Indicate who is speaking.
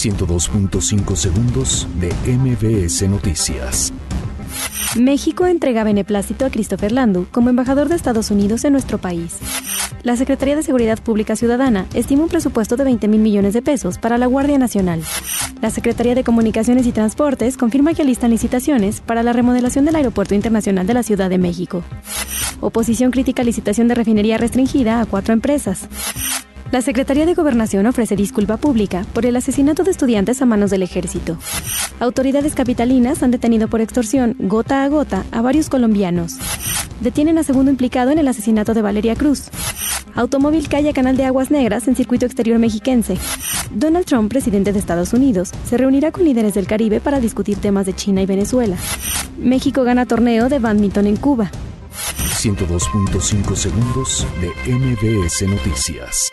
Speaker 1: 102.5 segundos de MBS Noticias.
Speaker 2: México entrega beneplácito a Christopher Landu como embajador de Estados Unidos en nuestro país. La Secretaría de Seguridad Pública Ciudadana estima un presupuesto de 20 mil millones de pesos para la Guardia Nacional. La Secretaría de Comunicaciones y Transportes confirma que alistan licitaciones para la remodelación del Aeropuerto Internacional de la Ciudad de México. Oposición crítica licitación de refinería restringida a cuatro empresas. La Secretaría de Gobernación ofrece disculpa pública por el asesinato de estudiantes a manos del ejército. Autoridades capitalinas han detenido por extorsión gota a gota a varios colombianos. Detienen a segundo implicado en el asesinato de Valeria Cruz. Automóvil calle Canal de Aguas Negras en circuito exterior mexiquense. Donald Trump, presidente de Estados Unidos, se reunirá con líderes del Caribe para discutir temas de China y Venezuela. México gana torneo de badminton en Cuba.
Speaker 1: 102.5 segundos de MBS Noticias.